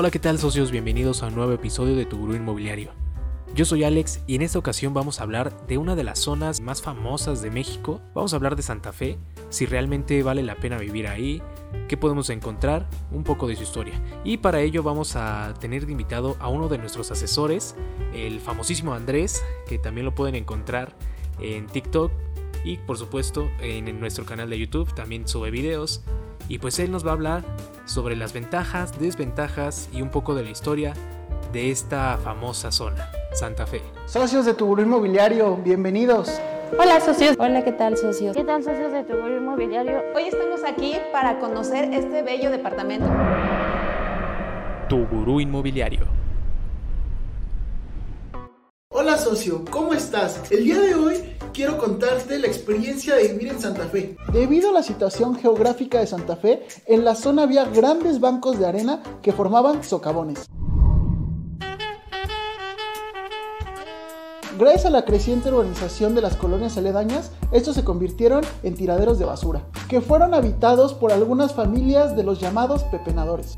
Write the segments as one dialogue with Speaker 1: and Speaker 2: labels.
Speaker 1: Hola, ¿qué tal socios? Bienvenidos a un nuevo episodio de Tu Gurú Inmobiliario. Yo soy Alex y en esta ocasión vamos a hablar de una de las zonas más famosas de México. Vamos a hablar de Santa Fe, si realmente vale la pena vivir ahí, qué podemos encontrar, un poco de su historia. Y para ello vamos a tener de invitado a uno de nuestros asesores, el famosísimo Andrés, que también lo pueden encontrar en TikTok y por supuesto en nuestro canal de YouTube, también sube videos. Y pues él nos va a hablar sobre las ventajas, desventajas y un poco de la historia de esta famosa zona, Santa Fe.
Speaker 2: Socios de Tuburo Inmobiliario, bienvenidos.
Speaker 3: Hola socios.
Speaker 4: Hola, ¿qué tal socios?
Speaker 5: ¿Qué tal socios de Tuburo Inmobiliario?
Speaker 3: Hoy estamos aquí para conocer este bello departamento.
Speaker 1: Tu Gurú Inmobiliario.
Speaker 2: Hola socio, ¿cómo estás? El día de hoy quiero contarte la experiencia de vivir en Santa Fe. Debido a la situación geográfica de Santa Fe, en la zona había grandes bancos de arena que formaban socavones. Gracias a la creciente urbanización de las colonias aledañas, estos se convirtieron en tiraderos de basura, que fueron habitados por algunas familias de los llamados pepenadores.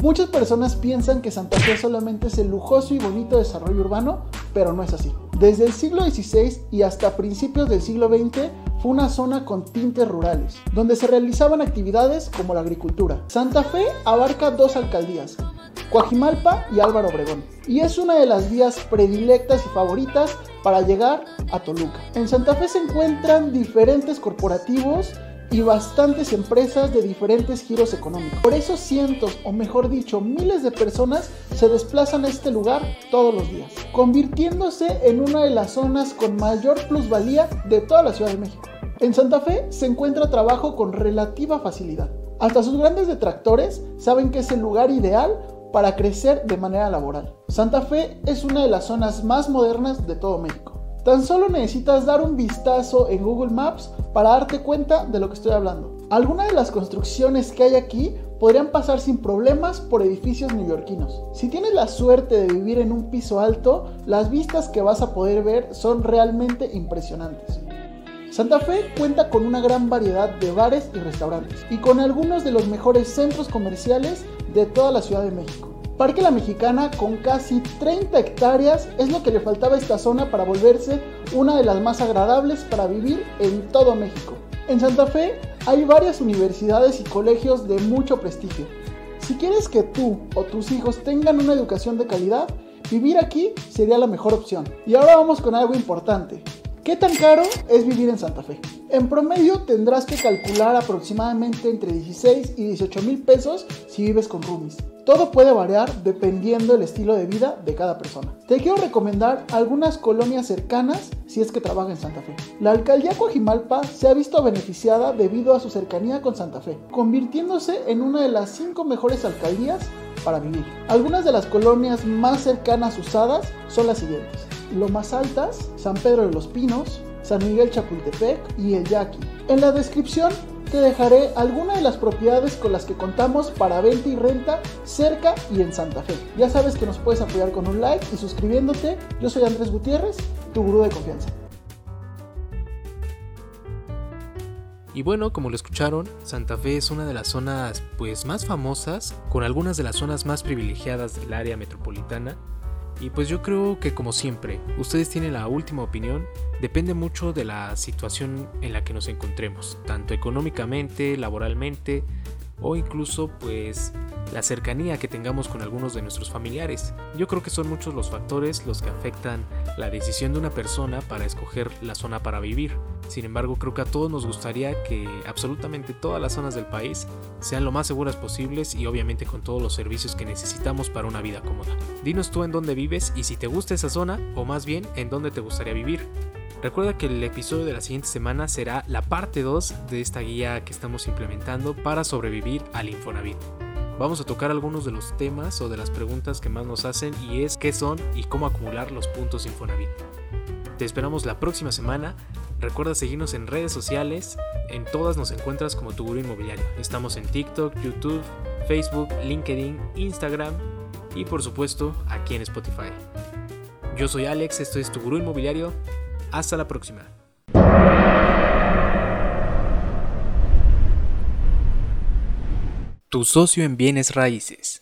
Speaker 2: Muchas personas piensan que Santa Fe solamente es el lujoso y bonito desarrollo urbano, pero no es así. Desde el siglo XVI y hasta principios del siglo XX fue una zona con tintes rurales, donde se realizaban actividades como la agricultura. Santa Fe abarca dos alcaldías, Coajimalpa y Álvaro Obregón, y es una de las vías predilectas y favoritas para llegar a Toluca. En Santa Fe se encuentran diferentes corporativos y bastantes empresas de diferentes giros económicos. Por eso cientos, o mejor dicho, miles de personas se desplazan a este lugar todos los días, convirtiéndose en una de las zonas con mayor plusvalía de toda la Ciudad de México. En Santa Fe se encuentra trabajo con relativa facilidad. Hasta sus grandes detractores saben que es el lugar ideal para crecer de manera laboral. Santa Fe es una de las zonas más modernas de todo México. Tan solo necesitas dar un vistazo en Google Maps para darte cuenta de lo que estoy hablando. Algunas de las construcciones que hay aquí podrían pasar sin problemas por edificios neoyorquinos. Si tienes la suerte de vivir en un piso alto, las vistas que vas a poder ver son realmente impresionantes. Santa Fe cuenta con una gran variedad de bares y restaurantes y con algunos de los mejores centros comerciales de toda la Ciudad de México. Parque La Mexicana con casi 30 hectáreas es lo que le faltaba a esta zona para volverse una de las más agradables para vivir en todo México. En Santa Fe hay varias universidades y colegios de mucho prestigio. Si quieres que tú o tus hijos tengan una educación de calidad, vivir aquí sería la mejor opción. Y ahora vamos con algo importante. ¿Qué tan caro es vivir en Santa Fe? En promedio tendrás que calcular aproximadamente entre 16 y 18 mil pesos si vives con roomies. Todo puede variar dependiendo del estilo de vida de cada persona. Te quiero recomendar algunas colonias cercanas si es que trabajas en Santa Fe. La alcaldía Coajimalpa se ha visto beneficiada debido a su cercanía con Santa Fe, convirtiéndose en una de las cinco mejores alcaldías para vivir. Algunas de las colonias más cercanas usadas son las siguientes. Lomas Altas, San Pedro de los Pinos, San Miguel Chapultepec y El Yaqui. En la descripción te dejaré algunas de las propiedades con las que contamos para venta y renta cerca y en Santa Fe. Ya sabes que nos puedes apoyar con un like y suscribiéndote. Yo soy Andrés Gutiérrez, tu gurú de confianza.
Speaker 1: Y bueno, como lo escucharon, Santa Fe es una de las zonas pues más famosas, con algunas de las zonas más privilegiadas del área metropolitana y pues yo creo que como siempre, ustedes tienen la última opinión, depende mucho de la situación en la que nos encontremos, tanto económicamente, laboralmente o incluso pues la cercanía que tengamos con algunos de nuestros familiares. Yo creo que son muchos los factores los que afectan la decisión de una persona para escoger la zona para vivir. Sin embargo, creo que a todos nos gustaría que absolutamente todas las zonas del país sean lo más seguras posibles y obviamente con todos los servicios que necesitamos para una vida cómoda. Dinos tú en dónde vives y si te gusta esa zona o más bien en dónde te gustaría vivir. Recuerda que el episodio de la siguiente semana será la parte 2 de esta guía que estamos implementando para sobrevivir al Infonavit. Vamos a tocar algunos de los temas o de las preguntas que más nos hacen y es qué son y cómo acumular los puntos Infonavit. Te esperamos la próxima semana. Recuerda seguirnos en redes sociales. En todas nos encuentras como tu gurú inmobiliario. Estamos en TikTok, YouTube, Facebook, LinkedIn, Instagram y por supuesto aquí en Spotify. Yo soy Alex, esto es tu gurú inmobiliario. Hasta la próxima. Tu socio en bienes raíces.